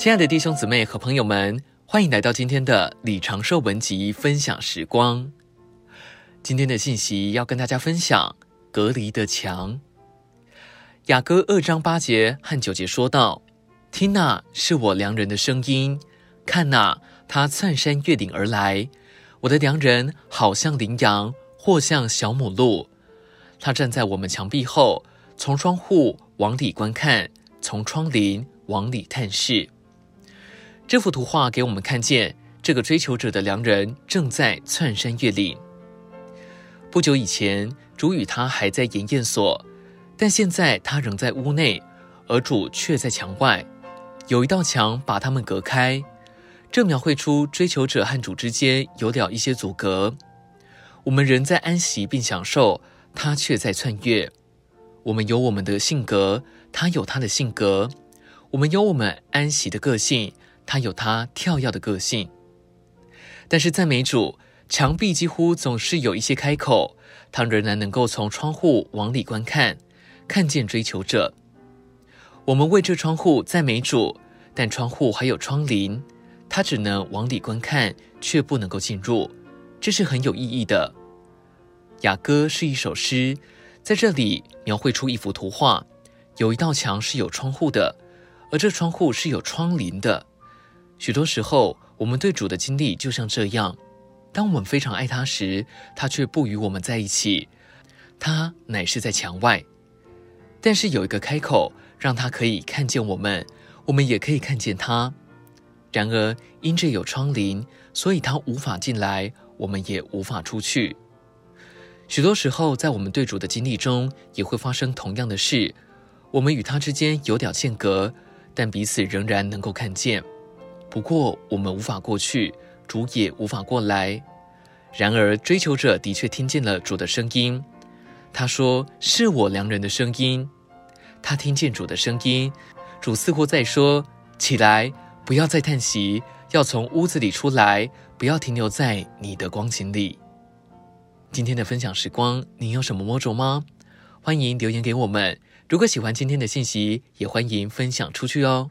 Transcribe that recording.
亲爱的弟兄姊妹和朋友们，欢迎来到今天的李长寿文集分享时光。今天的信息要跟大家分享隔离的墙。雅歌二章八节和九节说道：“听哪，是我良人的声音；看哪，他窜山越岭而来。我的良人好像羚羊，或像小母鹿。他站在我们墙壁后，从窗户往里观看，从窗棂往里探视。”这幅图画给我们看见，这个追求者的良人正在窜山越岭。不久以前，主与他还在严验所，但现在他仍在屋内，而主却在墙外。有一道墙把他们隔开，这描绘出追求者和主之间有了一些阻隔。我们仍在安息并享受，他却在窜越。我们有我们的性格，他有他的性格。我们有我们安息的个性。他有他跳跃的个性，但是赞美主，墙壁几乎总是有一些开口，他仍然能够从窗户往里观看，看见追求者。我们为这窗户赞美主，但窗户还有窗棂，他只能往里观看，却不能够进入，这是很有意义的。雅歌是一首诗，在这里描绘出一幅图画，有一道墙是有窗户的，而这窗户是有窗棂的。许多时候，我们对主的经历就像这样：当我们非常爱他时，他却不与我们在一起，他乃是在墙外。但是有一个开口，让他可以看见我们，我们也可以看见他。然而，因着有窗棂，所以他无法进来，我们也无法出去。许多时候，在我们对主的经历中，也会发生同样的事。我们与他之间有点间隔，但彼此仍然能够看见。不过，我们无法过去，主也无法过来。然而，追求者的确听见了主的声音。他说：“是我良人的声音。”他听见主的声音，主似乎在说：“起来，不要再叹息，要从屋子里出来，不要停留在你的光景里。”今天的分享时光，您有什么摸着吗？欢迎留言给我们。如果喜欢今天的信息，也欢迎分享出去哦。